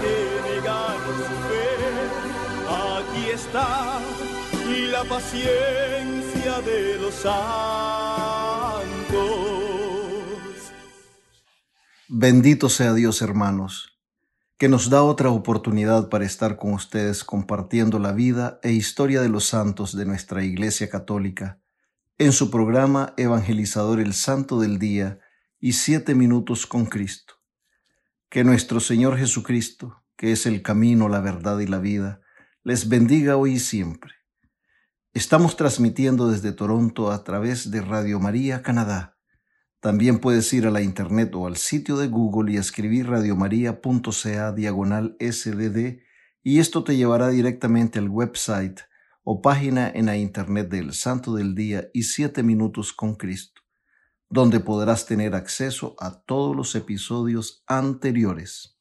que su fe. Aquí está la paciencia de los santos. Bendito sea Dios, hermanos, que nos da otra oportunidad para estar con ustedes compartiendo la vida e historia de los santos de nuestra Iglesia Católica en su programa Evangelizador el Santo del Día y Siete Minutos con Cristo. Que nuestro Señor Jesucristo, que es el camino, la verdad y la vida, les bendiga hoy y siempre. Estamos transmitiendo desde Toronto a través de Radio María Canadá. También puedes ir a la internet o al sitio de Google y escribir radiomaria.ca diagonal sdd y esto te llevará directamente al website o página en la internet del Santo del Día y Siete Minutos con Cristo, donde podrás tener acceso a todos los episodios anteriores.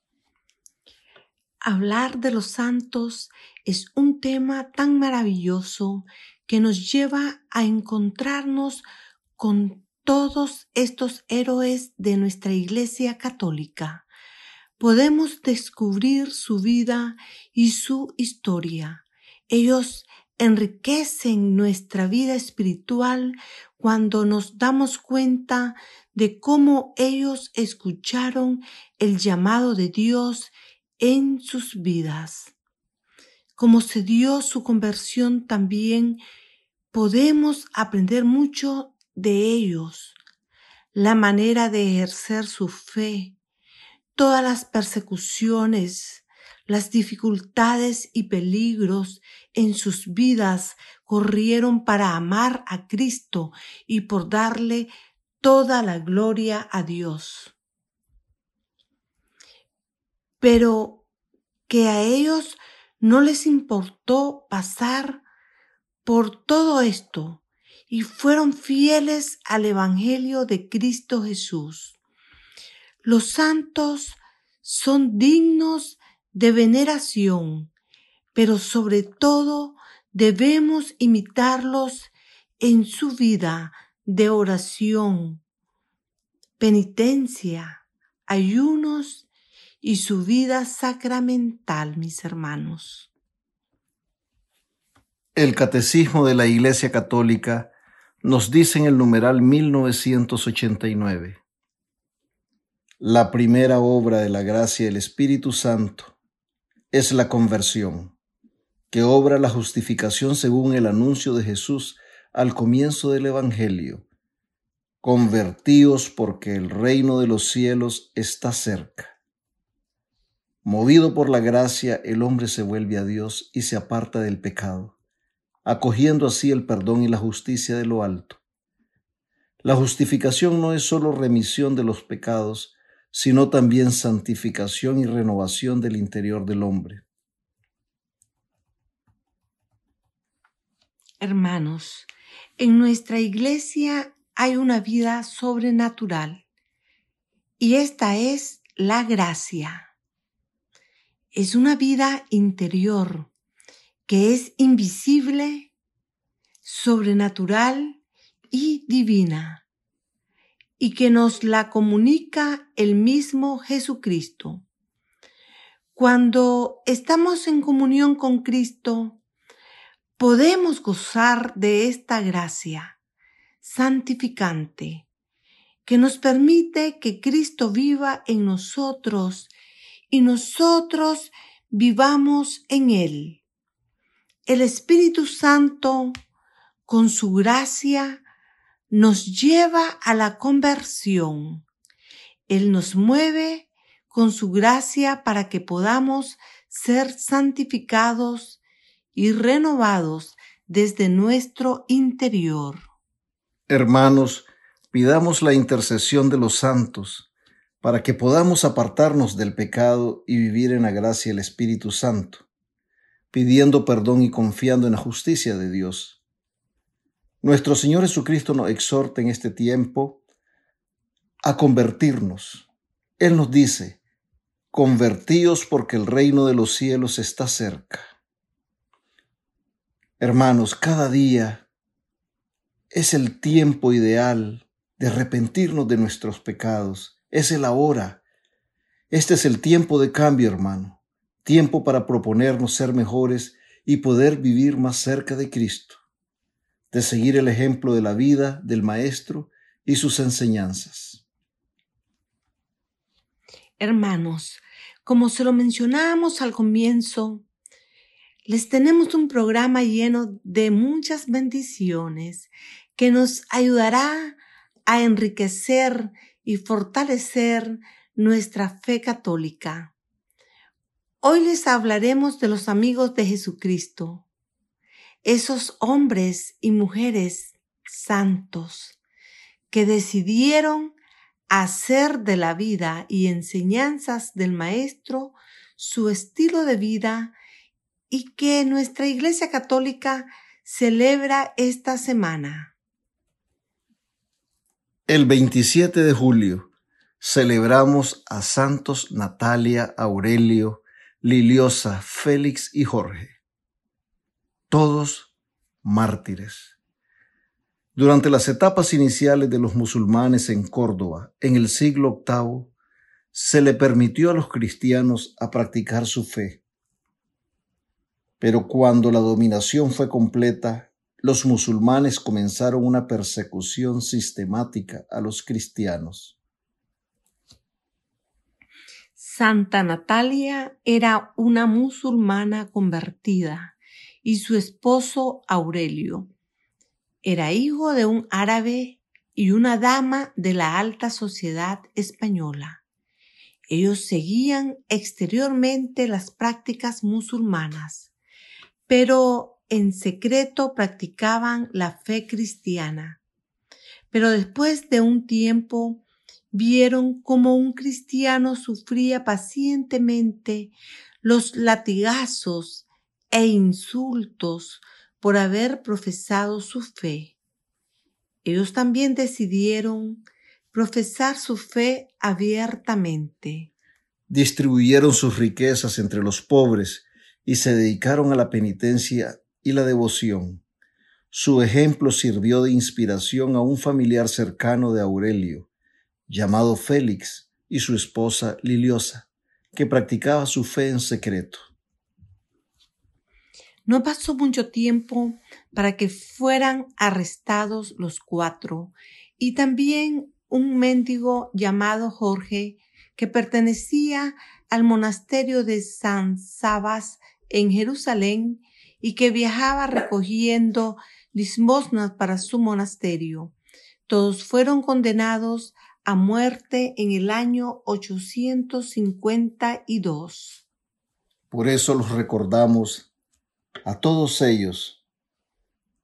Hablar de los santos es un tema tan maravilloso que nos lleva a encontrarnos con todos estos héroes de nuestra Iglesia Católica. Podemos descubrir su vida y su historia. Ellos enriquecen nuestra vida espiritual cuando nos damos cuenta de cómo ellos escucharon el llamado de Dios en sus vidas. Como se dio su conversión también, podemos aprender mucho de ellos, la manera de ejercer su fe, todas las persecuciones, las dificultades y peligros en sus vidas corrieron para amar a Cristo y por darle toda la gloria a Dios pero que a ellos no les importó pasar por todo esto y fueron fieles al Evangelio de Cristo Jesús. Los santos son dignos de veneración, pero sobre todo debemos imitarlos en su vida de oración, penitencia, ayunos y su vida sacramental, mis hermanos. El Catecismo de la Iglesia Católica nos dice en el numeral 1989, la primera obra de la gracia del Espíritu Santo es la conversión, que obra la justificación según el anuncio de Jesús al comienzo del Evangelio. Convertíos porque el reino de los cielos está cerca. Movido por la gracia, el hombre se vuelve a Dios y se aparta del pecado, acogiendo así el perdón y la justicia de lo alto. La justificación no es sólo remisión de los pecados, sino también santificación y renovación del interior del hombre. Hermanos, en nuestra iglesia hay una vida sobrenatural y esta es la gracia es una vida interior que es invisible, sobrenatural y divina, y que nos la comunica el mismo Jesucristo. Cuando estamos en comunión con Cristo, podemos gozar de esta gracia santificante que nos permite que Cristo viva en nosotros y nosotros vivamos en Él. El Espíritu Santo, con su gracia, nos lleva a la conversión. Él nos mueve con su gracia para que podamos ser santificados y renovados desde nuestro interior. Hermanos, pidamos la intercesión de los santos para que podamos apartarnos del pecado y vivir en la gracia del Espíritu Santo, pidiendo perdón y confiando en la justicia de Dios. Nuestro Señor Jesucristo nos exhorta en este tiempo a convertirnos. Él nos dice, convertíos porque el reino de los cielos está cerca. Hermanos, cada día es el tiempo ideal de arrepentirnos de nuestros pecados. Es el ahora. Este es el tiempo de cambio, hermano. Tiempo para proponernos ser mejores y poder vivir más cerca de Cristo, de seguir el ejemplo de la vida del Maestro y sus enseñanzas. Hermanos, como se lo mencionábamos al comienzo, les tenemos un programa lleno de muchas bendiciones que nos ayudará a enriquecer y fortalecer nuestra fe católica. Hoy les hablaremos de los amigos de Jesucristo, esos hombres y mujeres santos que decidieron hacer de la vida y enseñanzas del Maestro su estilo de vida y que nuestra Iglesia Católica celebra esta semana. El 27 de julio celebramos a santos Natalia, Aurelio, Liliosa, Félix y Jorge, todos mártires. Durante las etapas iniciales de los musulmanes en Córdoba, en el siglo VIII, se le permitió a los cristianos a practicar su fe pero cuando la dominación fue completa, los musulmanes comenzaron una persecución sistemática a los cristianos. Santa Natalia era una musulmana convertida y su esposo Aurelio era hijo de un árabe y una dama de la alta sociedad española. Ellos seguían exteriormente las prácticas musulmanas pero en secreto practicaban la fe cristiana. Pero después de un tiempo vieron cómo un cristiano sufría pacientemente los latigazos e insultos por haber profesado su fe. Ellos también decidieron profesar su fe abiertamente. Distribuyeron sus riquezas entre los pobres y se dedicaron a la penitencia y la devoción. Su ejemplo sirvió de inspiración a un familiar cercano de Aurelio, llamado Félix, y su esposa Liliosa, que practicaba su fe en secreto. No pasó mucho tiempo para que fueran arrestados los cuatro y también un mendigo llamado Jorge, que pertenecía al monasterio de San Sabas en Jerusalén y que viajaba recogiendo limosnas para su monasterio. Todos fueron condenados a muerte en el año 852. Por eso los recordamos a todos ellos,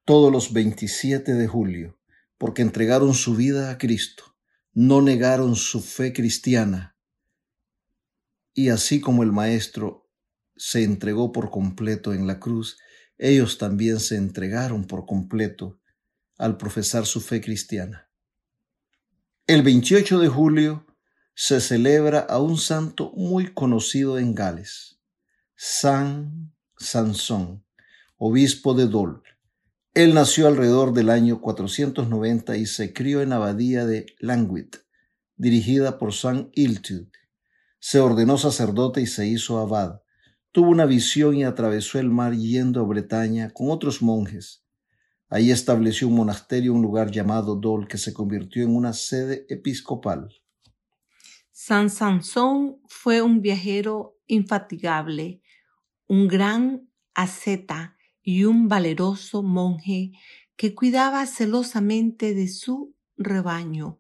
todos los 27 de julio, porque entregaron su vida a Cristo, no negaron su fe cristiana, y así como el Maestro se entregó por completo en la cruz, ellos también se entregaron por completo al profesar su fe cristiana. El 28 de julio se celebra a un santo muy conocido en Gales, San Sansón, obispo de Dol. Él nació alrededor del año 490 y se crió en la abadía de Langwit, dirigida por San Iltud. Se ordenó sacerdote y se hizo abad tuvo una visión y atravesó el mar yendo a Bretaña con otros monjes. Ahí estableció un monasterio un lugar llamado Dol que se convirtió en una sede episcopal. San Sansón fue un viajero infatigable, un gran asceta y un valeroso monje que cuidaba celosamente de su rebaño.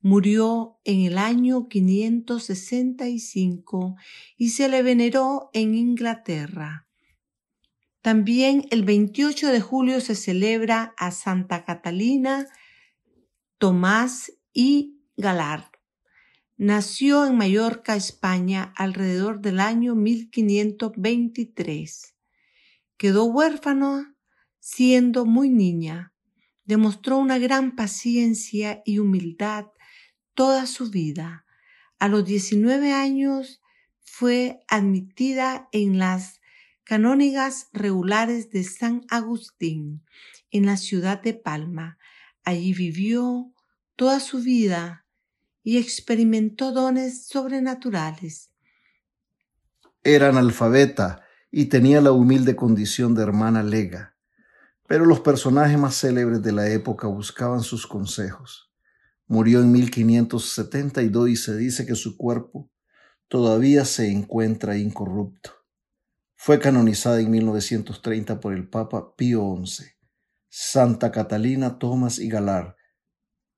Murió en el año 565 y se le veneró en Inglaterra. También el 28 de julio se celebra a Santa Catalina, Tomás y Galar. Nació en Mallorca, España, alrededor del año 1523. Quedó huérfano siendo muy niña. Demostró una gran paciencia y humildad toda su vida. A los 19 años fue admitida en las canónigas regulares de San Agustín, en la ciudad de Palma. Allí vivió toda su vida y experimentó dones sobrenaturales. Era analfabeta y tenía la humilde condición de hermana lega, pero los personajes más célebres de la época buscaban sus consejos. Murió en 1572 y se dice que su cuerpo todavía se encuentra incorrupto. Fue canonizada en 1930 por el Papa Pío XI. Santa Catalina Tomás y Galar,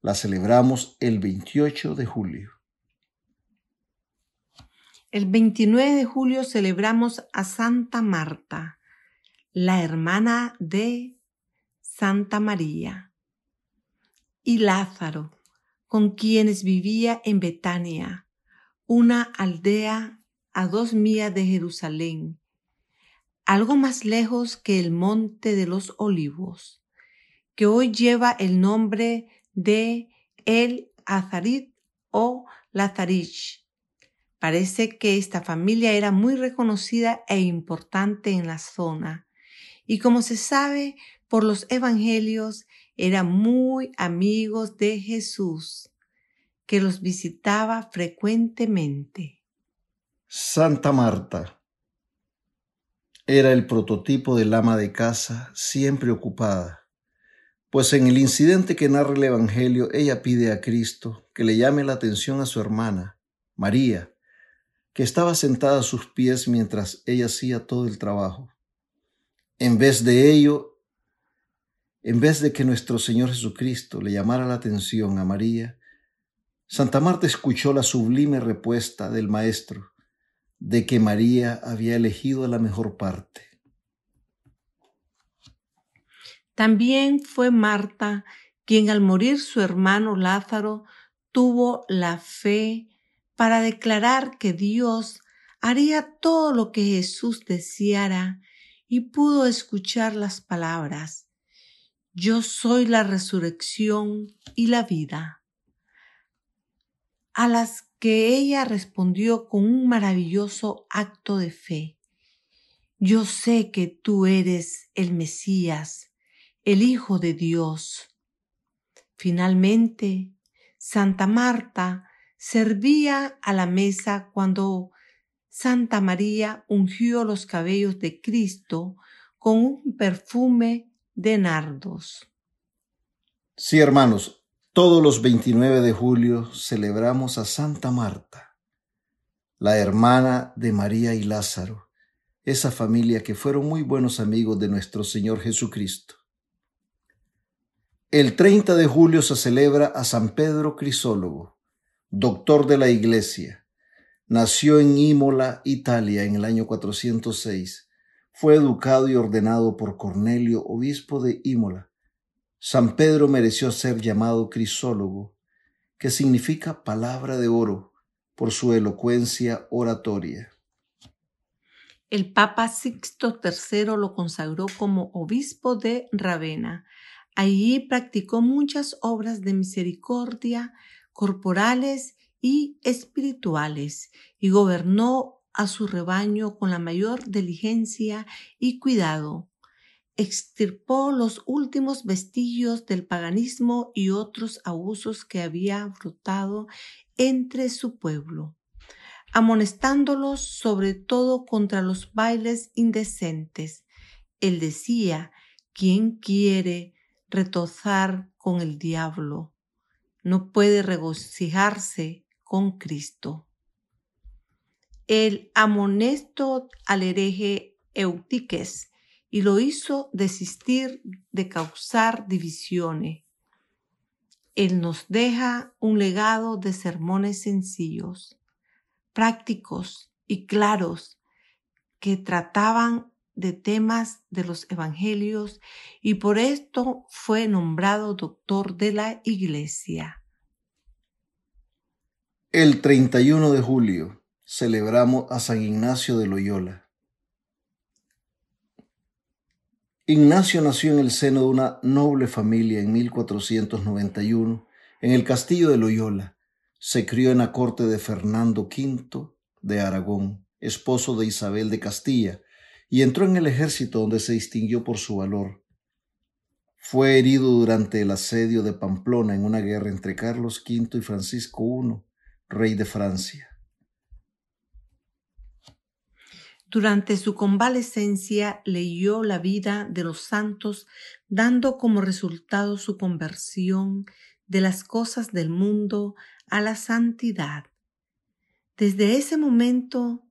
la celebramos el 28 de julio. El 29 de julio celebramos a Santa Marta, la hermana de Santa María, y Lázaro, con quienes vivía en Betania, una aldea a dos millas de Jerusalén, algo más lejos que el monte de los olivos, que hoy lleva el nombre de el Azarit o Lazarich. Parece que esta familia era muy reconocida e importante en la zona y como se sabe por los evangelios, eran muy amigos de Jesús, que los visitaba frecuentemente. Santa Marta era el prototipo del ama de casa siempre ocupada pues en el incidente que narra el Evangelio, ella pide a Cristo que le llame la atención a su hermana, María, que estaba sentada a sus pies mientras ella hacía todo el trabajo. En vez de ello, en vez de que nuestro Señor Jesucristo le llamara la atención a María, Santa Marta escuchó la sublime respuesta del Maestro de que María había elegido la mejor parte También fue Marta quien al morir su hermano Lázaro tuvo la fe para declarar que Dios haría todo lo que Jesús deseara y pudo escuchar las palabras, Yo soy la resurrección y la vida, a las que ella respondió con un maravilloso acto de fe. Yo sé que tú eres el Mesías, el Hijo de Dios. Finalmente, Santa Marta servía a la mesa cuando Santa María ungió los cabellos de Cristo con un perfume de nardos. Sí, hermanos, todos los 29 de julio celebramos a Santa Marta, la hermana de María y Lázaro, esa familia que fueron muy buenos amigos de nuestro Señor Jesucristo. El 30 de julio se celebra a San Pedro Crisólogo, doctor de la Iglesia. Nació en Imola, Italia, en el año 406. Fue educado y ordenado por Cornelio, obispo de Imola. San Pedro mereció ser llamado Crisólogo, que significa palabra de oro, por su elocuencia oratoria. El Papa Sixto III lo consagró como obispo de Ravenna Allí practicó muchas obras de misericordia corporales y espirituales y gobernó a su rebaño con la mayor diligencia y cuidado. Extirpó los últimos vestigios del paganismo y otros abusos que había brotado entre su pueblo, amonestándolos sobre todo contra los bailes indecentes. Él decía, ¿quién quiere retozar con el diablo, no puede regocijarse con Cristo. Él amonestó al hereje Eutiques y lo hizo desistir de causar divisiones. Él nos deja un legado de sermones sencillos, prácticos y claros que trataban de temas de los evangelios y por esto fue nombrado doctor de la iglesia. El 31 de julio celebramos a San Ignacio de Loyola. Ignacio nació en el seno de una noble familia en 1491 en el castillo de Loyola. Se crió en la corte de Fernando V de Aragón, esposo de Isabel de Castilla, y entró en el ejército donde se distinguió por su valor. Fue herido durante el asedio de Pamplona en una guerra entre Carlos V y Francisco I, rey de Francia. Durante su convalecencia leyó la vida de los santos, dando como resultado su conversión de las cosas del mundo a la santidad. Desde ese momento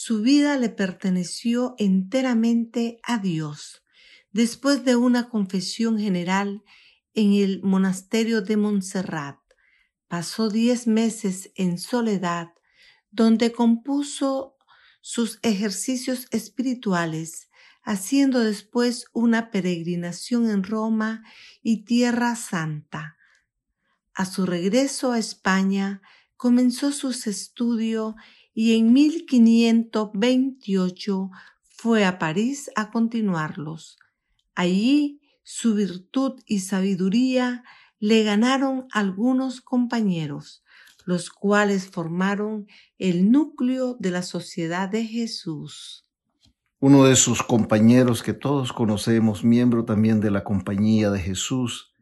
su vida le perteneció enteramente a Dios. Después de una confesión general en el monasterio de Montserrat, pasó diez meses en soledad, donde compuso sus ejercicios espirituales, haciendo después una peregrinación en Roma y Tierra Santa. A su regreso a España, comenzó sus estudios y en 1528 fue a París a continuarlos. Allí su virtud y sabiduría le ganaron algunos compañeros, los cuales formaron el núcleo de la sociedad de Jesús. Uno de sus compañeros que todos conocemos, miembro también de la compañía de Jesús,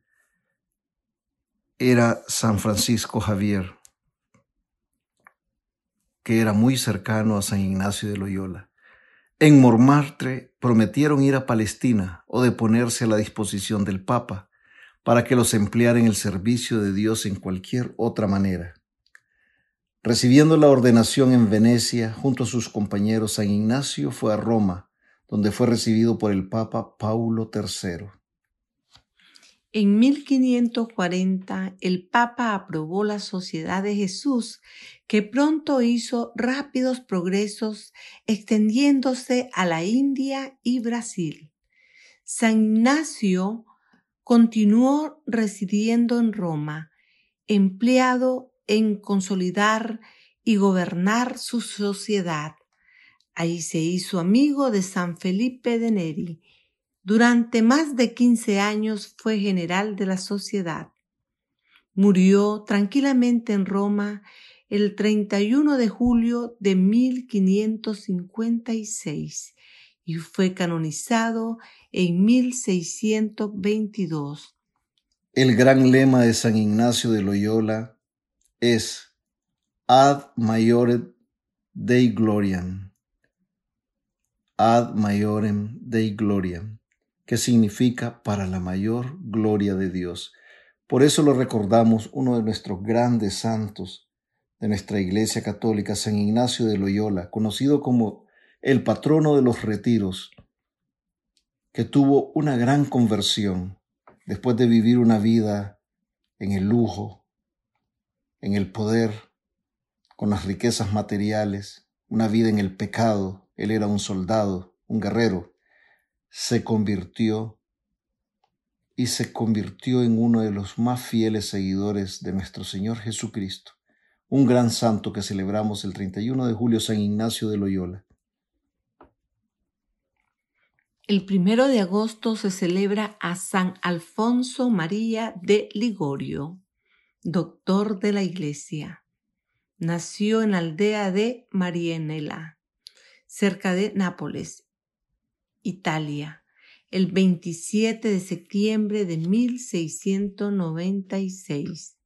era San Francisco Javier que era muy cercano a San Ignacio de Loyola. En Montmartre prometieron ir a Palestina o de ponerse a la disposición del Papa para que los empleara en el servicio de Dios en cualquier otra manera. Recibiendo la ordenación en Venecia junto a sus compañeros, San Ignacio fue a Roma, donde fue recibido por el Papa Paulo III. En 1540 el Papa aprobó la Sociedad de Jesús, que pronto hizo rápidos progresos extendiéndose a la India y Brasil. San Ignacio continuó residiendo en Roma, empleado en consolidar y gobernar su sociedad. Ahí se hizo amigo de San Felipe de Neri, durante más de 15 años fue general de la sociedad. Murió tranquilamente en Roma el 31 de julio de 1556 y fue canonizado en 1622. El gran lema de San Ignacio de Loyola es Ad maiorem Dei gloriam. Ad maiorem Dei gloriam que significa para la mayor gloria de Dios. Por eso lo recordamos uno de nuestros grandes santos de nuestra Iglesia Católica, San Ignacio de Loyola, conocido como el patrono de los retiros, que tuvo una gran conversión después de vivir una vida en el lujo, en el poder, con las riquezas materiales, una vida en el pecado. Él era un soldado, un guerrero, se convirtió y se convirtió en uno de los más fieles seguidores de nuestro Señor Jesucristo, un gran santo que celebramos el 31 de julio, San Ignacio de Loyola. El primero de agosto se celebra a San Alfonso María de Ligorio, doctor de la Iglesia. Nació en la aldea de Marienela, cerca de Nápoles, Italia, el 27 de septiembre de 1696.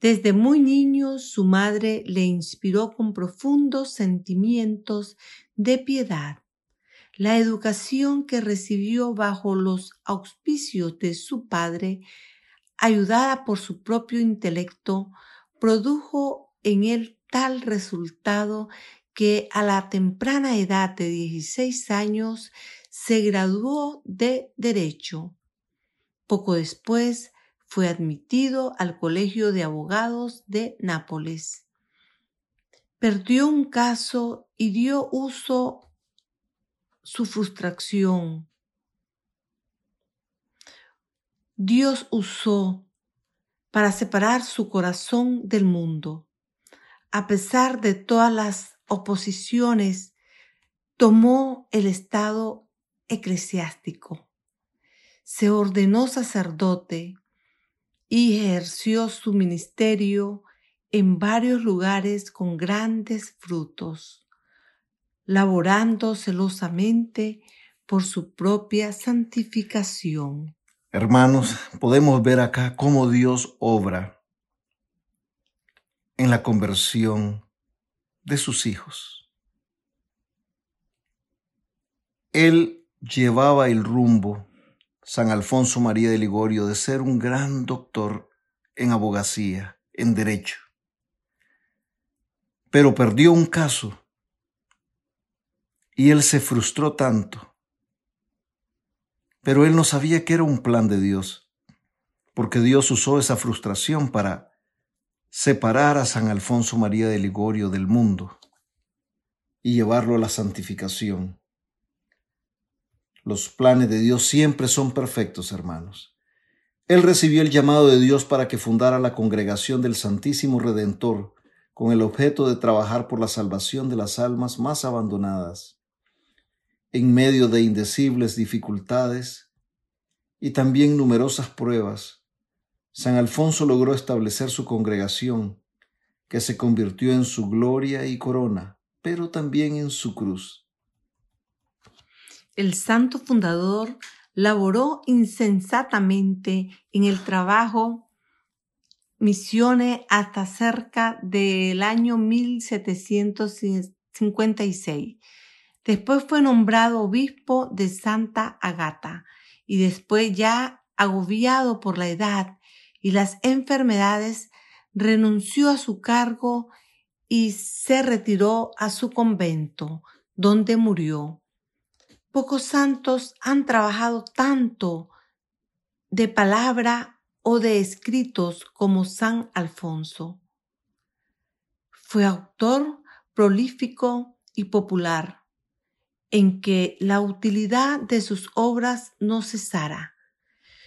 Desde muy niño su madre le inspiró con profundos sentimientos de piedad. La educación que recibió bajo los auspicios de su padre, ayudada por su propio intelecto, produjo en él tal resultado que a la temprana edad de 16 años se graduó de Derecho. Poco después fue admitido al Colegio de Abogados de Nápoles. Perdió un caso y dio uso su frustración. Dios usó para separar su corazón del mundo. A pesar de todas las oposiciones, tomó el estado eclesiástico. Se ordenó sacerdote y ejerció su ministerio en varios lugares con grandes frutos, laborando celosamente por su propia santificación. Hermanos, podemos ver acá cómo Dios obra en la conversión de sus hijos. Él llevaba el rumbo, San Alfonso María de Ligorio, de ser un gran doctor en abogacía, en derecho. Pero perdió un caso y él se frustró tanto pero él no sabía que era un plan de Dios, porque Dios usó esa frustración para separar a San Alfonso María de Ligorio del mundo y llevarlo a la santificación. Los planes de Dios siempre son perfectos, hermanos. Él recibió el llamado de Dios para que fundara la congregación del Santísimo Redentor con el objeto de trabajar por la salvación de las almas más abandonadas en medio de indecibles dificultades y también numerosas pruebas, San Alfonso logró establecer su congregación, que se convirtió en su gloria y corona, pero también en su cruz. El santo fundador laboró insensatamente en el trabajo misiones hasta cerca del año 1756 Después fue nombrado obispo de Santa Agata y después ya agobiado por la edad y las enfermedades, renunció a su cargo y se retiró a su convento, donde murió. Pocos santos han trabajado tanto de palabra o de escritos como San Alfonso. Fue autor prolífico y popular en que la utilidad de sus obras no cesara.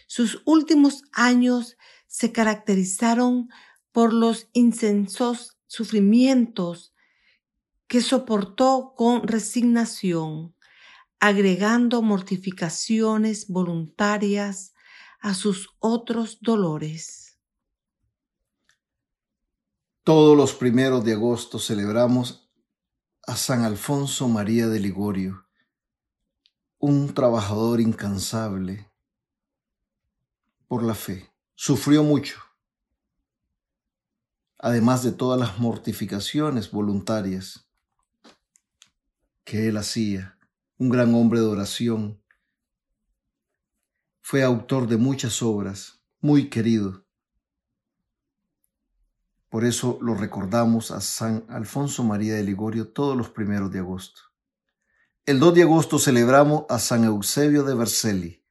Sus últimos años se caracterizaron por los incensos sufrimientos que soportó con resignación, agregando mortificaciones voluntarias a sus otros dolores. Todos los primeros de agosto celebramos a San Alfonso María de Ligorio, un trabajador incansable por la fe. Sufrió mucho, además de todas las mortificaciones voluntarias que él hacía, un gran hombre de oración. Fue autor de muchas obras, muy querido por eso lo recordamos a San Alfonso María de Ligorio todos los primeros de agosto. El 2 de agosto celebramos a San Eusebio de Vercelli,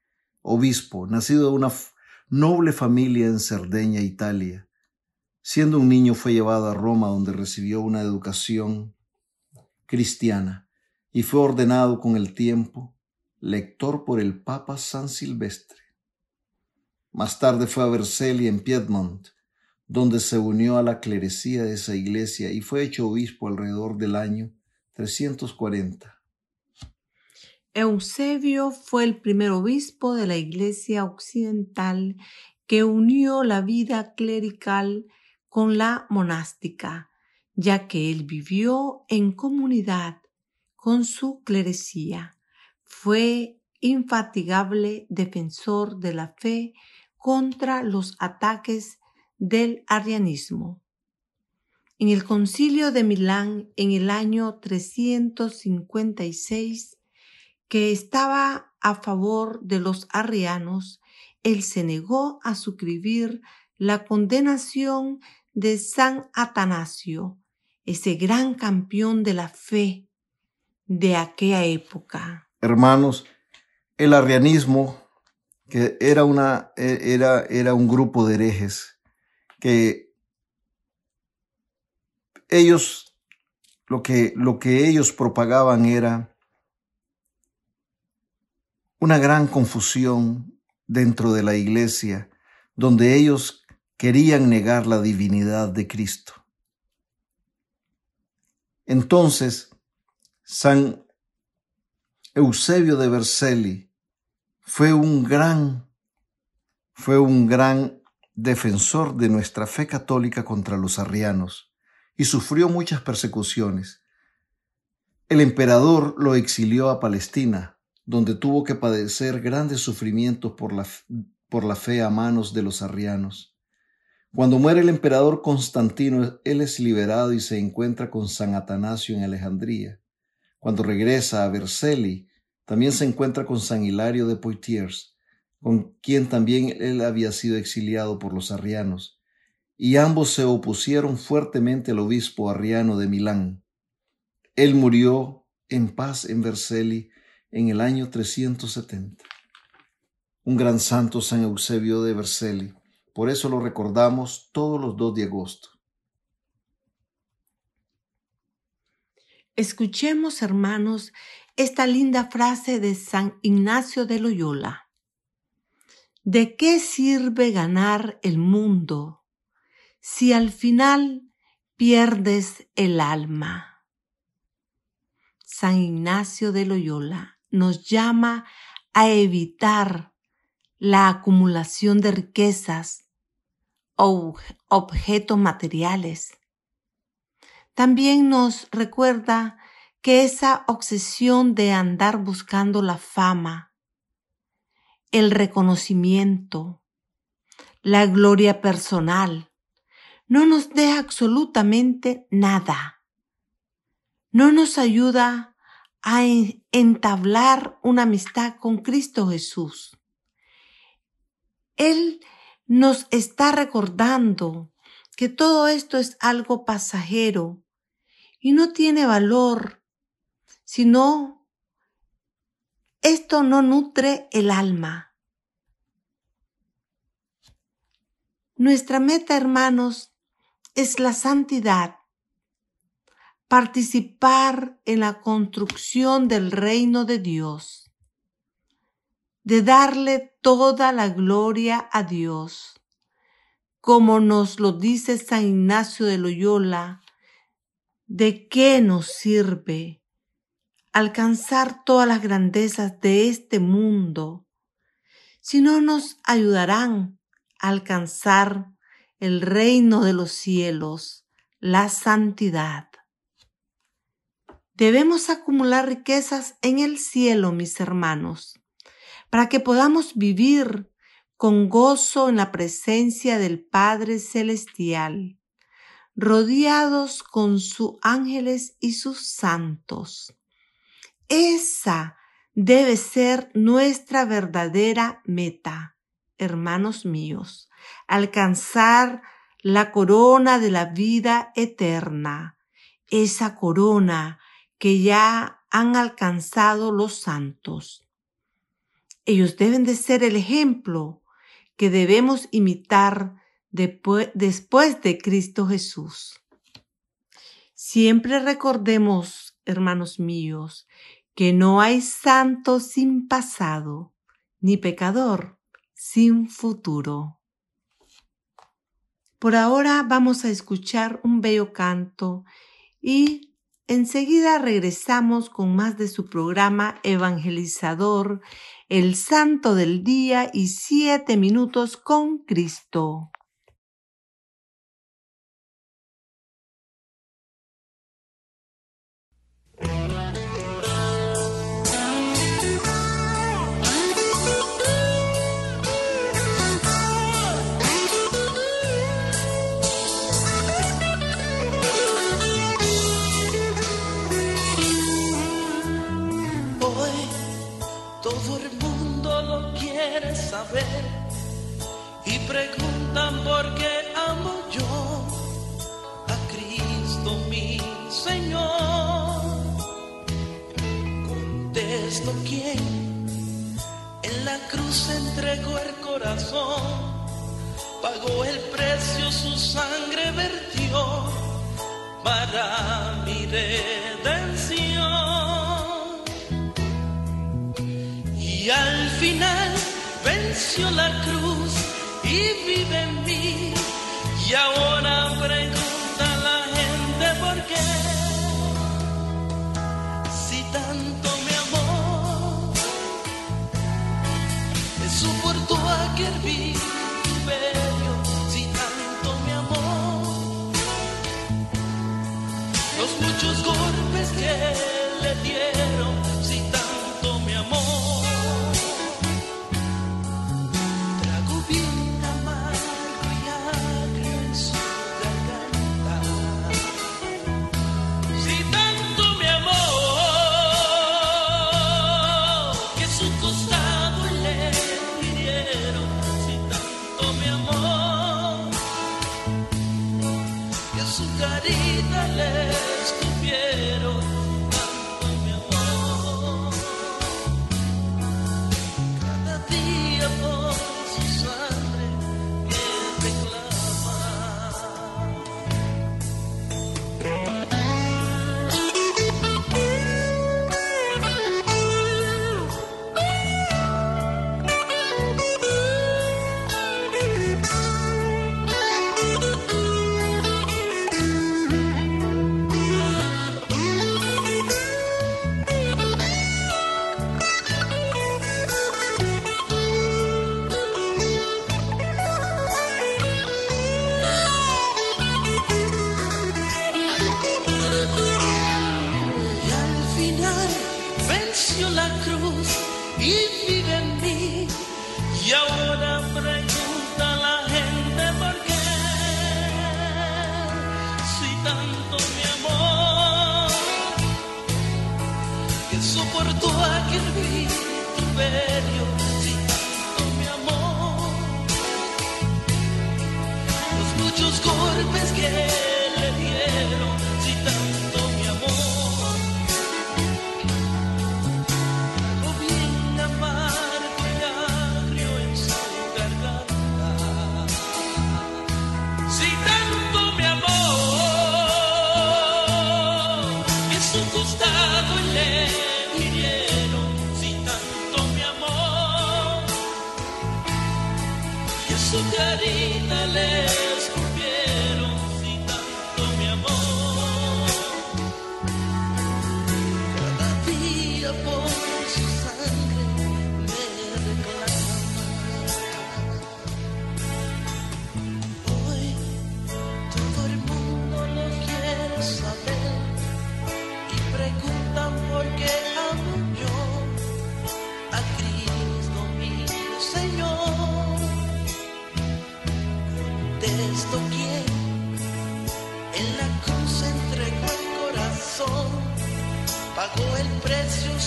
obispo, nacido de una noble familia en Cerdeña, Italia. Siendo un niño fue llevado a Roma donde recibió una educación cristiana y fue ordenado con el tiempo lector por el Papa San Silvestre. Más tarde fue a Vercelli en Piedmont, donde se unió a la clerecía de esa iglesia y fue hecho obispo alrededor del año 340. Eusebio fue el primer obispo de la iglesia occidental que unió la vida clerical con la monástica, ya que él vivió en comunidad con su clerecía. Fue infatigable defensor de la fe contra los ataques del arrianismo. En el concilio de Milán en el año 356, que estaba a favor de los arrianos, él se negó a suscribir la condenación de San Atanasio, ese gran campeón de la fe de aquella época. Hermanos, el arrianismo, que era, una, e, era, era un grupo de herejes, que ellos, lo que, lo que ellos propagaban era una gran confusión dentro de la iglesia, donde ellos querían negar la divinidad de Cristo. Entonces, San Eusebio de Vercelli fue un gran, fue un gran defensor de nuestra fe católica contra los arrianos y sufrió muchas persecuciones. El emperador lo exilió a Palestina, donde tuvo que padecer grandes sufrimientos por la, por la fe a manos de los arrianos. Cuando muere el emperador Constantino, él es liberado y se encuentra con San Atanasio en Alejandría. Cuando regresa a Vercelli, también se encuentra con San Hilario de Poitiers, con quien también él había sido exiliado por los arrianos, y ambos se opusieron fuertemente al obispo arriano de Milán. Él murió en paz en Vercelli en el año 370. Un gran santo San Eusebio de Vercelli. Por eso lo recordamos todos los 2 de agosto. Escuchemos, hermanos, esta linda frase de San Ignacio de Loyola. ¿De qué sirve ganar el mundo si al final pierdes el alma? San Ignacio de Loyola nos llama a evitar la acumulación de riquezas o objetos materiales también nos recuerda que esa obsesión de andar buscando la fama, el reconocimiento, la gloria personal, no nos deja absolutamente nada. No nos ayuda a entablar una amistad con Cristo Jesús. Él nos está recordando que todo esto es algo pasajero y no tiene valor, sino esto no nutre el alma. Nuestra meta, hermanos, es la santidad, participar en la construcción del reino de Dios, de darle toda la gloria a Dios como nos lo dice San Ignacio de Loyola, ¿de qué nos sirve alcanzar todas las grandezas de este mundo si no nos ayudarán a alcanzar el reino de los cielos, la santidad? Debemos acumular riquezas en el cielo, mis hermanos, para que podamos vivir con gozo en la presencia del Padre Celestial, rodeados con sus ángeles y sus santos. Esa debe ser nuestra verdadera meta, hermanos míos, alcanzar la corona de la vida eterna, esa corona que ya han alcanzado los santos. Ellos deben de ser el ejemplo que debemos imitar después de Cristo Jesús. Siempre recordemos, hermanos míos, que no hay santo sin pasado, ni pecador sin futuro. Por ahora vamos a escuchar un bello canto y enseguida regresamos con más de su programa evangelizador el Santo del Día y siete minutos con Cristo.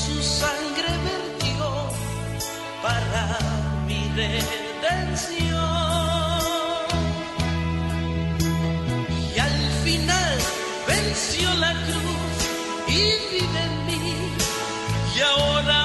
su sangre vertió para mi redención. Y al final venció la cruz y vive en mí. Y ahora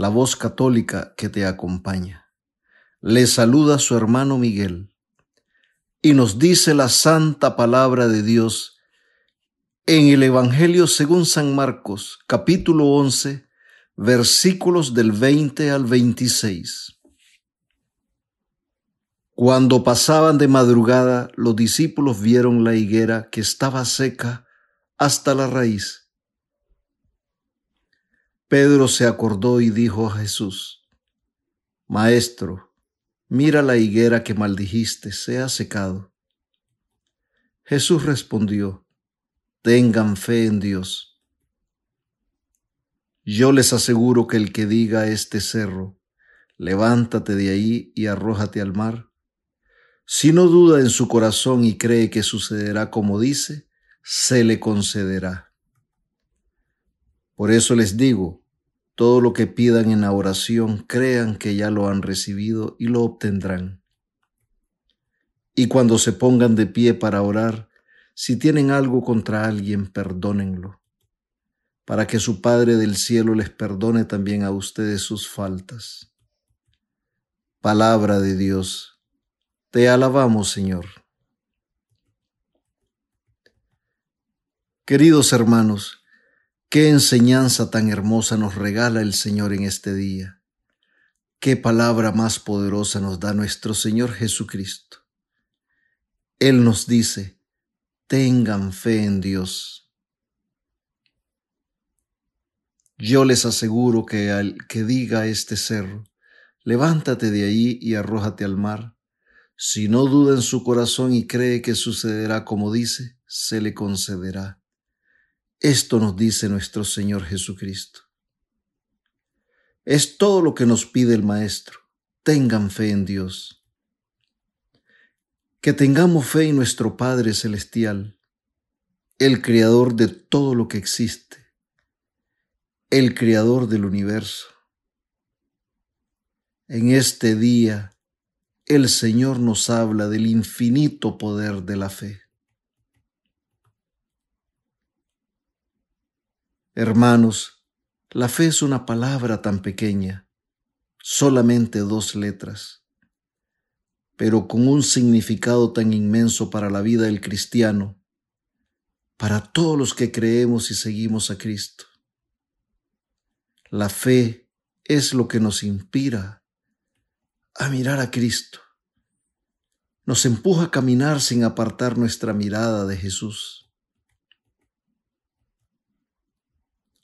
la voz católica que te acompaña. Le saluda su hermano Miguel y nos dice la santa palabra de Dios en el Evangelio según San Marcos, capítulo 11, versículos del 20 al 26. Cuando pasaban de madrugada, los discípulos vieron la higuera que estaba seca hasta la raíz. Pedro se acordó y dijo a Jesús, Maestro, mira la higuera que maldijiste, se ha secado. Jesús respondió, Tengan fe en Dios. Yo les aseguro que el que diga a este cerro, levántate de ahí y arrójate al mar, si no duda en su corazón y cree que sucederá como dice, se le concederá. Por eso les digo, todo lo que pidan en la oración, crean que ya lo han recibido y lo obtendrán. Y cuando se pongan de pie para orar, si tienen algo contra alguien, perdónenlo, para que su Padre del cielo les perdone también a ustedes sus faltas. Palabra de Dios. Te alabamos, Señor. Queridos hermanos, Qué enseñanza tan hermosa nos regala el Señor en este día. Qué palabra más poderosa nos da nuestro Señor Jesucristo. Él nos dice, tengan fe en Dios. Yo les aseguro que al que diga este cerro, levántate de ahí y arrójate al mar, si no duda en su corazón y cree que sucederá como dice, se le concederá. Esto nos dice nuestro Señor Jesucristo. Es todo lo que nos pide el Maestro. Tengan fe en Dios. Que tengamos fe en nuestro Padre Celestial, el Creador de todo lo que existe, el Creador del universo. En este día, el Señor nos habla del infinito poder de la fe. Hermanos, la fe es una palabra tan pequeña, solamente dos letras, pero con un significado tan inmenso para la vida del cristiano, para todos los que creemos y seguimos a Cristo. La fe es lo que nos inspira a mirar a Cristo. Nos empuja a caminar sin apartar nuestra mirada de Jesús.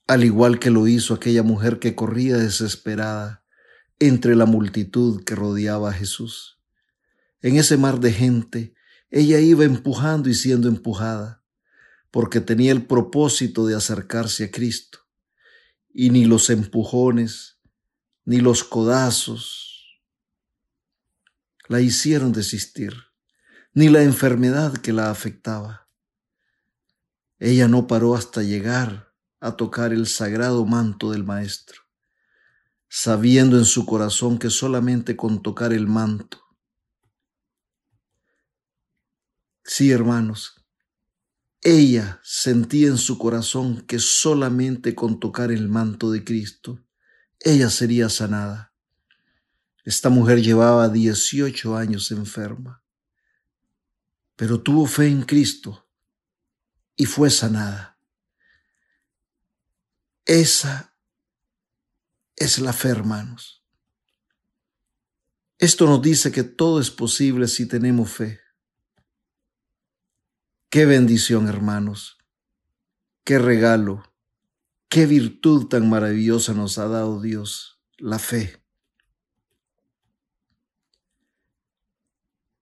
Al igual que lo hizo aquella mujer que corría desesperada entre la multitud que rodeaba a Jesús. En ese mar de gente, ella iba empujando y siendo empujada, porque tenía el propósito de acercarse a Cristo, y ni los empujones, ni los codazos la hicieron desistir, ni la enfermedad que la afectaba. Ella no paró hasta llegar a tocar el sagrado manto del Maestro, sabiendo en su corazón que solamente con tocar el manto, sí hermanos, ella sentía en su corazón que solamente con tocar el manto de Cristo, ella sería sanada. Esta mujer llevaba 18 años enferma, pero tuvo fe en Cristo y fue sanada. Esa es la fe, hermanos. Esto nos dice que todo es posible si tenemos fe. Qué bendición, hermanos. Qué regalo. Qué virtud tan maravillosa nos ha dado Dios, la fe.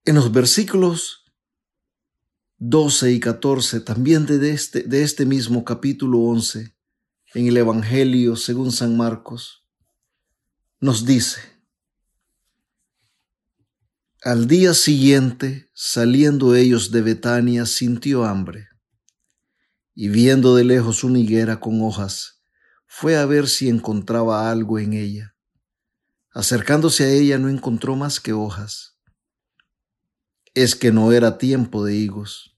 En los versículos 12 y 14, también de este, de este mismo capítulo 11, en el Evangelio según San Marcos, nos dice, al día siguiente, saliendo ellos de Betania, sintió hambre, y viendo de lejos una higuera con hojas, fue a ver si encontraba algo en ella. Acercándose a ella no encontró más que hojas es que no era tiempo de higos.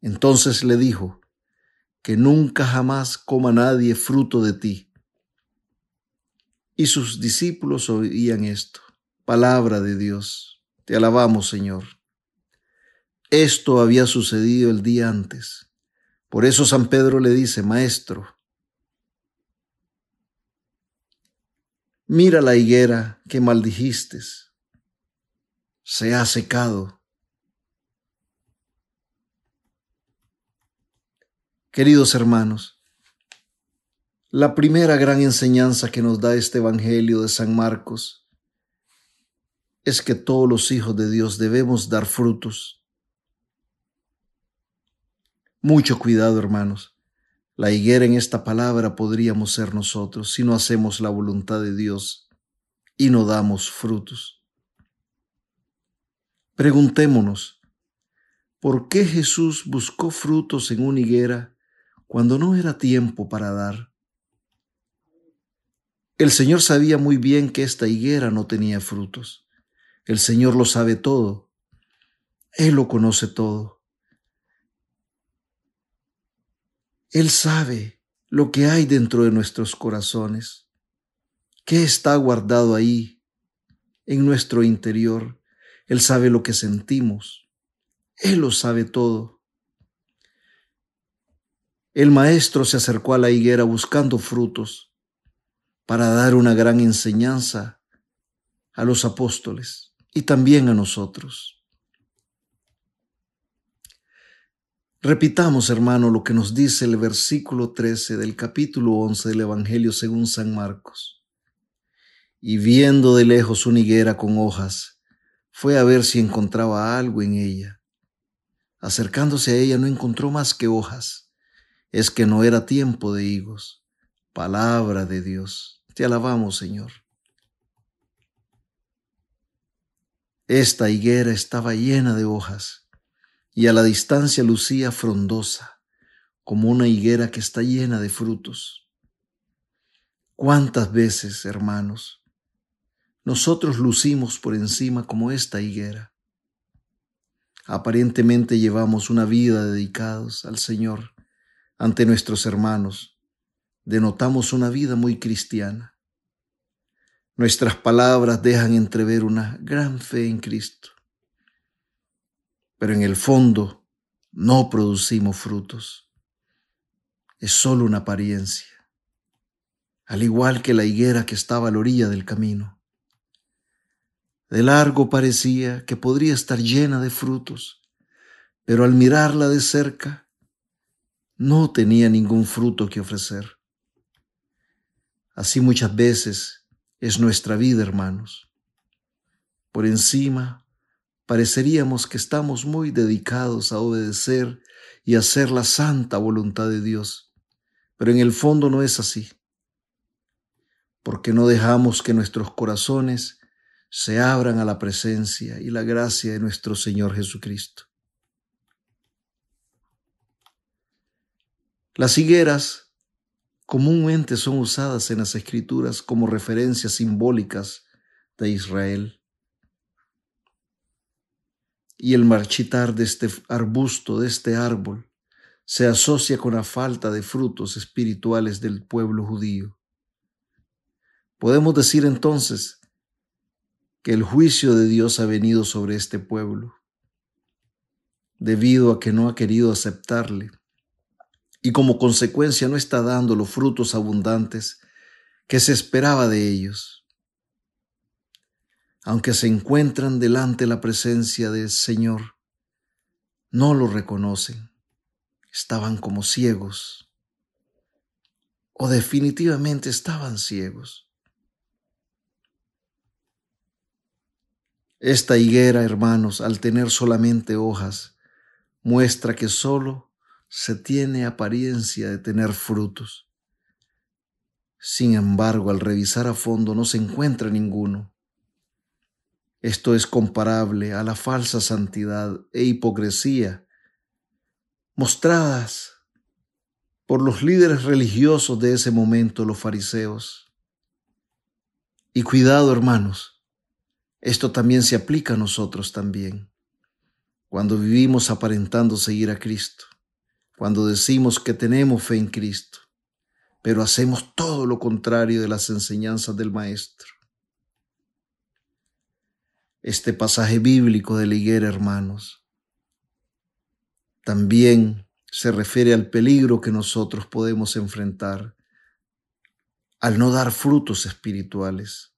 Entonces le dijo, que nunca jamás coma nadie fruto de ti. Y sus discípulos oían esto. Palabra de Dios. Te alabamos, Señor. Esto había sucedido el día antes. Por eso San Pedro le dice, Maestro, mira la higuera que maldijiste se ha secado. Queridos hermanos, la primera gran enseñanza que nos da este Evangelio de San Marcos es que todos los hijos de Dios debemos dar frutos. Mucho cuidado, hermanos. La higuera en esta palabra podríamos ser nosotros si no hacemos la voluntad de Dios y no damos frutos. Preguntémonos, ¿por qué Jesús buscó frutos en una higuera cuando no era tiempo para dar? El Señor sabía muy bien que esta higuera no tenía frutos. El Señor lo sabe todo. Él lo conoce todo. Él sabe lo que hay dentro de nuestros corazones, qué está guardado ahí en nuestro interior él sabe lo que sentimos. Él lo sabe todo. El maestro se acercó a la higuera buscando frutos para dar una gran enseñanza a los apóstoles y también a nosotros. Repitamos, hermano, lo que nos dice el versículo 13 del capítulo 11 del Evangelio según San Marcos. Y viendo de lejos una higuera con hojas, fue a ver si encontraba algo en ella. Acercándose a ella no encontró más que hojas. Es que no era tiempo de higos. Palabra de Dios. Te alabamos, Señor. Esta higuera estaba llena de hojas y a la distancia lucía frondosa, como una higuera que está llena de frutos. ¿Cuántas veces, hermanos, nosotros lucimos por encima como esta higuera. Aparentemente llevamos una vida dedicados al Señor ante nuestros hermanos. Denotamos una vida muy cristiana. Nuestras palabras dejan entrever una gran fe en Cristo. Pero en el fondo no producimos frutos. Es solo una apariencia. Al igual que la higuera que estaba a la orilla del camino de largo parecía que podría estar llena de frutos, pero al mirarla de cerca no tenía ningún fruto que ofrecer. Así muchas veces es nuestra vida, hermanos. Por encima pareceríamos que estamos muy dedicados a obedecer y hacer la santa voluntad de Dios, pero en el fondo no es así, porque no dejamos que nuestros corazones se abran a la presencia y la gracia de nuestro Señor Jesucristo. Las higueras comúnmente son usadas en las escrituras como referencias simbólicas de Israel. Y el marchitar de este arbusto, de este árbol, se asocia con la falta de frutos espirituales del pueblo judío. Podemos decir entonces que el juicio de Dios ha venido sobre este pueblo, debido a que no ha querido aceptarle y como consecuencia no está dando los frutos abundantes que se esperaba de ellos. Aunque se encuentran delante la presencia del Señor, no lo reconocen, estaban como ciegos o definitivamente estaban ciegos. Esta higuera, hermanos, al tener solamente hojas, muestra que solo se tiene apariencia de tener frutos. Sin embargo, al revisar a fondo no se encuentra ninguno. Esto es comparable a la falsa santidad e hipocresía mostradas por los líderes religiosos de ese momento, los fariseos. Y cuidado, hermanos, esto también se aplica a nosotros también. Cuando vivimos aparentando seguir a Cristo, cuando decimos que tenemos fe en Cristo, pero hacemos todo lo contrario de las enseñanzas del Maestro. Este pasaje bíblico de la higuera, hermanos, también se refiere al peligro que nosotros podemos enfrentar al no dar frutos espirituales,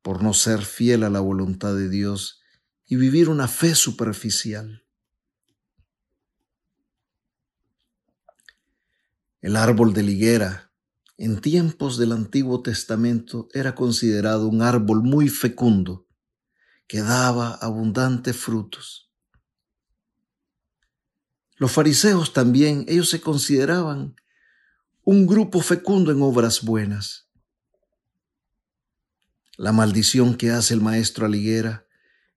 por no ser fiel a la voluntad de Dios y vivir una fe superficial. El árbol de higuera en tiempos del Antiguo Testamento era considerado un árbol muy fecundo que daba abundantes frutos. Los fariseos también, ellos se consideraban un grupo fecundo en obras buenas. La maldición que hace el maestro a higuera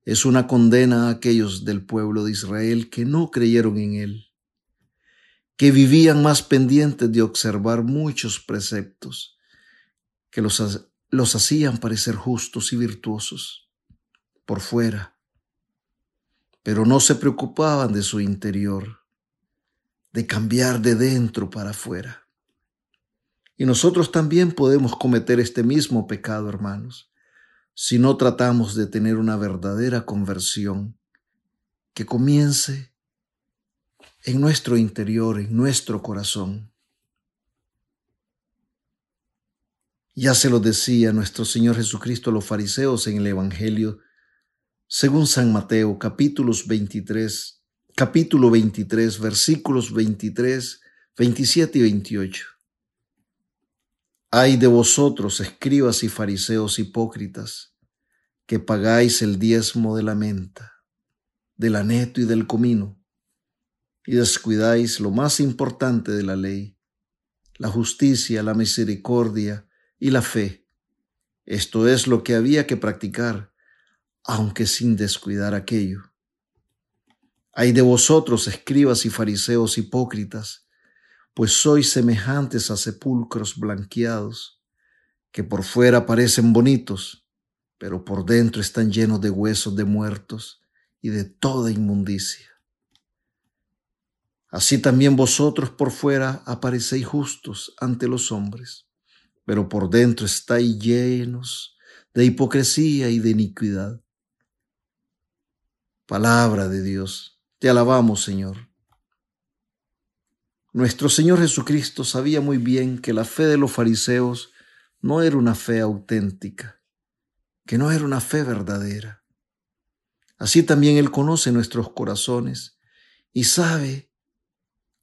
es una condena a aquellos del pueblo de Israel que no creyeron en él que vivían más pendientes de observar muchos preceptos que los, los hacían parecer justos y virtuosos por fuera, pero no se preocupaban de su interior, de cambiar de dentro para afuera. Y nosotros también podemos cometer este mismo pecado, hermanos, si no tratamos de tener una verdadera conversión que comience en nuestro interior, en nuestro corazón. Ya se lo decía nuestro Señor Jesucristo a los fariseos en el Evangelio, según San Mateo, capítulos 23, capítulo 23, versículos 23, 27 y 28. Ay de vosotros, escribas y fariseos hipócritas, que pagáis el diezmo de la menta, del aneto y del comino y descuidáis lo más importante de la ley, la justicia, la misericordia y la fe. Esto es lo que había que practicar, aunque sin descuidar aquello. Hay de vosotros, escribas y fariseos hipócritas, pues sois semejantes a sepulcros blanqueados, que por fuera parecen bonitos, pero por dentro están llenos de huesos de muertos y de toda inmundicia. Así también vosotros por fuera aparecéis justos ante los hombres, pero por dentro estáis llenos de hipocresía y de iniquidad. Palabra de Dios, te alabamos Señor. Nuestro Señor Jesucristo sabía muy bien que la fe de los fariseos no era una fe auténtica, que no era una fe verdadera. Así también Él conoce nuestros corazones y sabe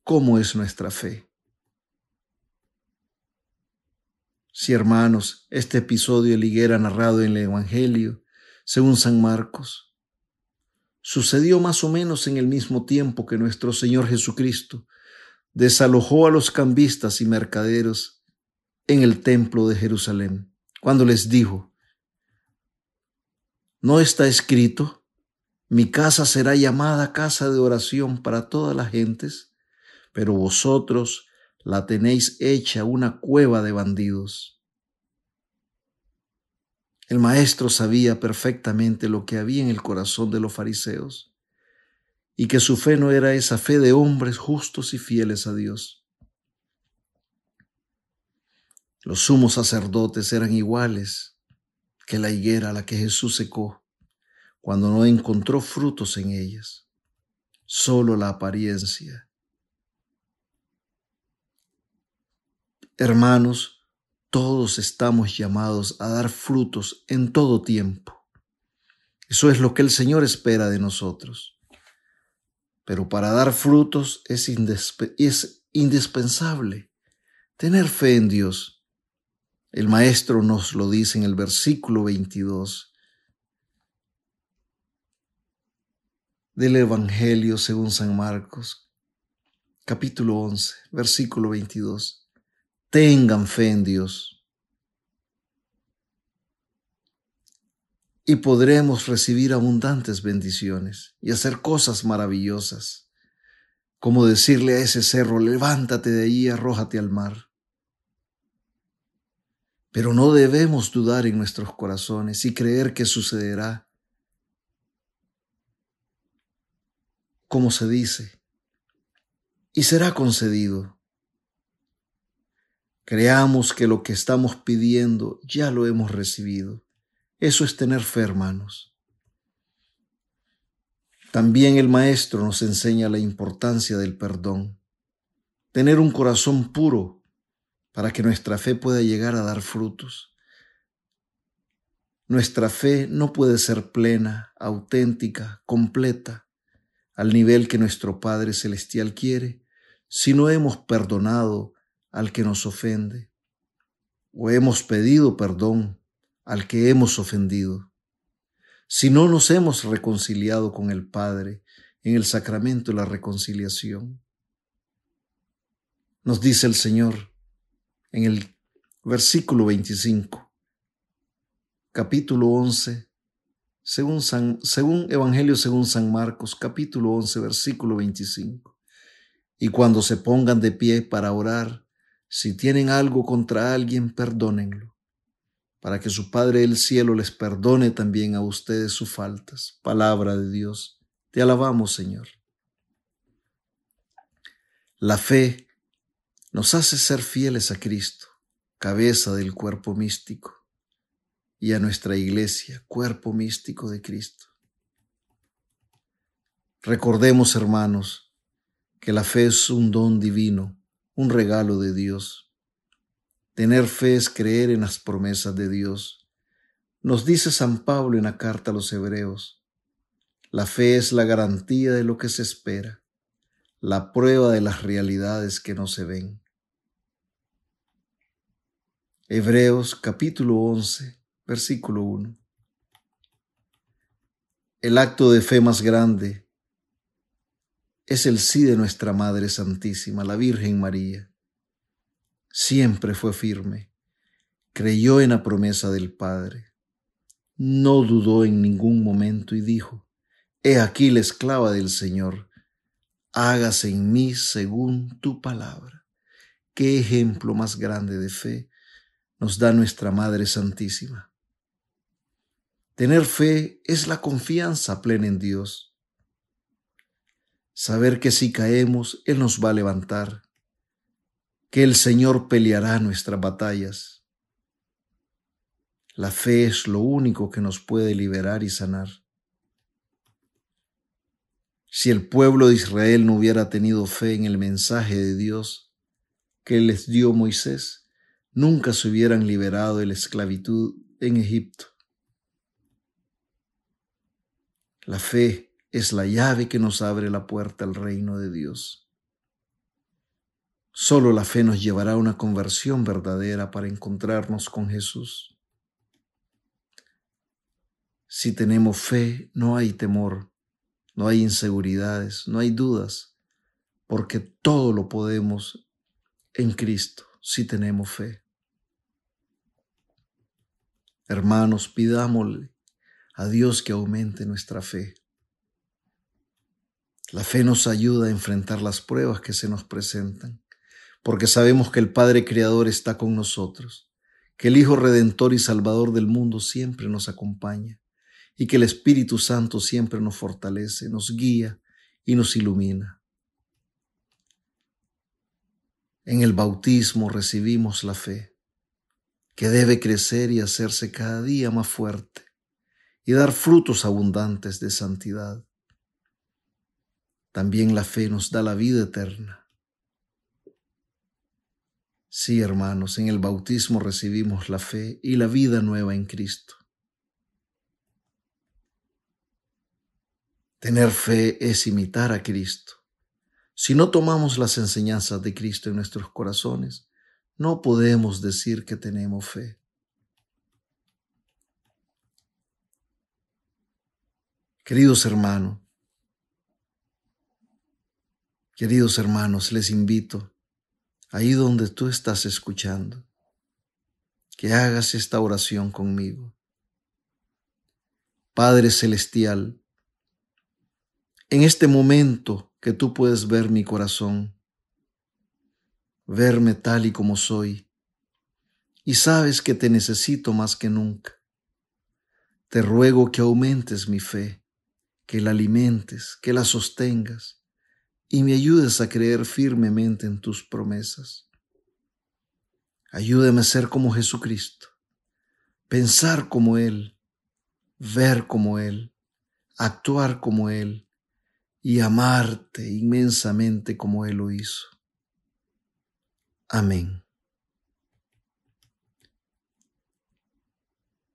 cómo es nuestra fe. Si hermanos, este episodio de higuera narrado en el Evangelio, según San Marcos, sucedió más o menos en el mismo tiempo que nuestro Señor Jesucristo desalojó a los cambistas y mercaderos en el templo de Jerusalén, cuando les dijo, ¿no está escrito, mi casa será llamada casa de oración para todas las gentes? Pero vosotros la tenéis hecha una cueva de bandidos. El maestro sabía perfectamente lo que había en el corazón de los fariseos y que su fe no era esa fe de hombres justos y fieles a Dios. Los sumos sacerdotes eran iguales que la higuera a la que Jesús secó cuando no encontró frutos en ellas, solo la apariencia Hermanos, todos estamos llamados a dar frutos en todo tiempo. Eso es lo que el Señor espera de nosotros. Pero para dar frutos es, indispensable tener fe en Dios. El Maestro nos lo dice en el versículo 22 del Evangelio según San Marcos, capítulo 11, versículo 22. Tengan fe en Dios. y podremos recibir abundantes bendiciones y hacer cosas maravillosas, como decirle a ese cerro, levántate de ahí arrójate al mar. Pero no debemos dudar en nuestros corazones y creer que sucederá como se dice, y será concedido. Creamos que lo que estamos pidiendo ya lo hemos recibido eso es tener fe, hermanos. También el Maestro nos enseña la importancia del perdón. Tener un corazón puro para que nuestra fe pueda llegar a dar frutos. Nuestra fe no puede ser plena, auténtica, completa, al nivel que nuestro Padre Celestial quiere, si no hemos perdonado al que nos ofende o hemos pedido perdón al que hemos ofendido, si no nos hemos reconciliado con el Padre en el sacramento de la reconciliación. Nos dice el Señor en el versículo 25, capítulo 11, según, según Evangelio según San Marcos, capítulo 11, versículo 25. Y cuando se pongan de pie para orar, si tienen algo contra alguien, perdónenlo para que su Padre del cielo les perdone también a ustedes sus faltas. Palabra de Dios. Te alabamos, Señor. La fe nos hace ser fieles a Cristo, cabeza del cuerpo místico, y a nuestra iglesia, cuerpo místico de Cristo. Recordemos, hermanos, que la fe es un don divino, un regalo de Dios Tener fe es creer en las promesas de Dios. Nos dice San Pablo en la carta a los Hebreos, la fe es la garantía de lo que se espera, la prueba de las realidades que no se ven. Hebreos capítulo 11, versículo 1. El acto de fe más grande es el sí de nuestra Madre Santísima, la Virgen María siempre fue firme, creyó en la promesa del Padre, no dudó en ningún momento y dijo, He aquí la esclava del Señor, hágase en mí según tu palabra. Qué ejemplo más grande de fe nos da nuestra Madre Santísima. Tener fe es la confianza plena en Dios. Saber que si caemos, Él nos va a levantar que el Señor peleará nuestras batallas. La fe es lo único que nos puede liberar y sanar. Si el pueblo de Israel no hubiera tenido fe en el mensaje de Dios que les dio Moisés, nunca se hubieran liberado de la esclavitud en Egipto. La fe es la llave que nos abre la puerta al reino de Dios. Solo la fe nos llevará a una conversión verdadera para encontrarnos con Jesús. Si tenemos fe, no hay temor, no hay inseguridades, no hay dudas, porque todo lo podemos en Cristo si tenemos fe. Hermanos, pidámosle a Dios que aumente nuestra fe. La fe nos ayuda a enfrentar las pruebas que se nos presentan porque sabemos que el Padre Creador está con nosotros, que el Hijo Redentor y Salvador del mundo siempre nos acompaña y que el Espíritu Santo siempre nos fortalece, nos guía y nos ilumina. En el bautismo recibimos la fe, que debe crecer y hacerse cada día más fuerte y dar frutos abundantes de santidad. También la fe nos da la vida eterna Sí, hermanos, en el bautismo recibimos la fe y la vida nueva en Cristo. Tener fe es imitar a Cristo. Si no tomamos las enseñanzas de Cristo en nuestros corazones, no podemos decir que tenemos fe. Queridos hermanos, queridos hermanos, les invito, ahí donde tú estás escuchando, que hagas esta oración conmigo. Padre Celestial, en este momento que tú puedes ver mi corazón, verme tal y como soy, y sabes que te necesito más que nunca. Te ruego que aumentes mi fe, que la alimentes, que la sostengas, y me ayudes a creer firmemente en tus promesas. Ayúdame a ser como Jesucristo, pensar como Él, ver como Él, actuar como Él y amarte inmensamente como Él lo hizo. Amén.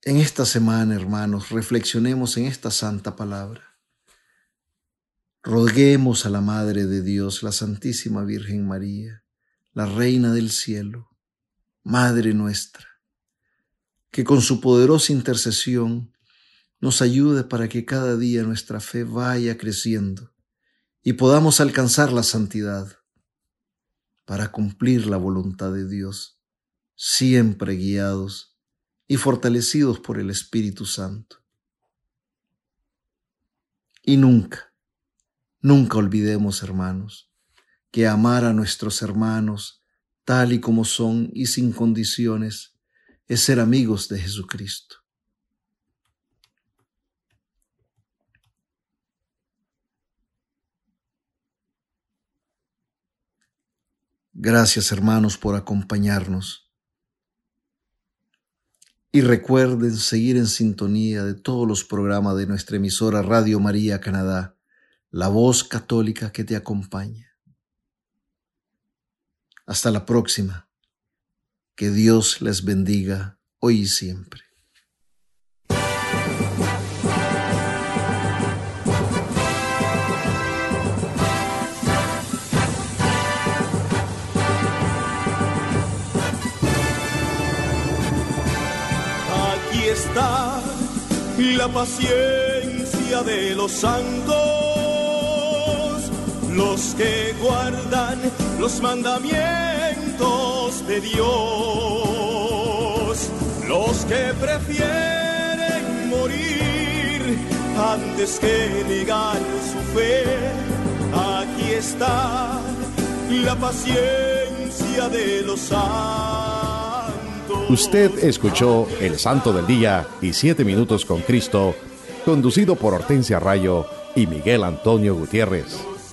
En esta semana, hermanos, reflexionemos en esta santa palabra. Roguemos a la Madre de Dios, la Santísima Virgen María, la Reina del Cielo, Madre nuestra, que con su poderosa intercesión nos ayude para que cada día nuestra fe vaya creciendo y podamos alcanzar la santidad para cumplir la voluntad de Dios, siempre guiados y fortalecidos por el Espíritu Santo. Y nunca, nunca olvidemos, hermanos, que amar a nuestros hermanos tal y como son y sin condiciones es ser amigos de Jesucristo. Gracias hermanos por acompañarnos. Y recuerden seguir en sintonía de todos los programas de nuestra emisora Radio María Canadá, la voz católica que te acompaña. Hasta la próxima. Que Dios les bendiga hoy y siempre. la paciencia de los santos, los que guardan los mandamientos de Dios, los que prefieren morir antes que negar su fe. Aquí está la paciencia de los santos. Usted escuchó El Santo del Día y Siete Minutos con Cristo, conducido por Hortensia Rayo y Miguel Antonio Gutiérrez,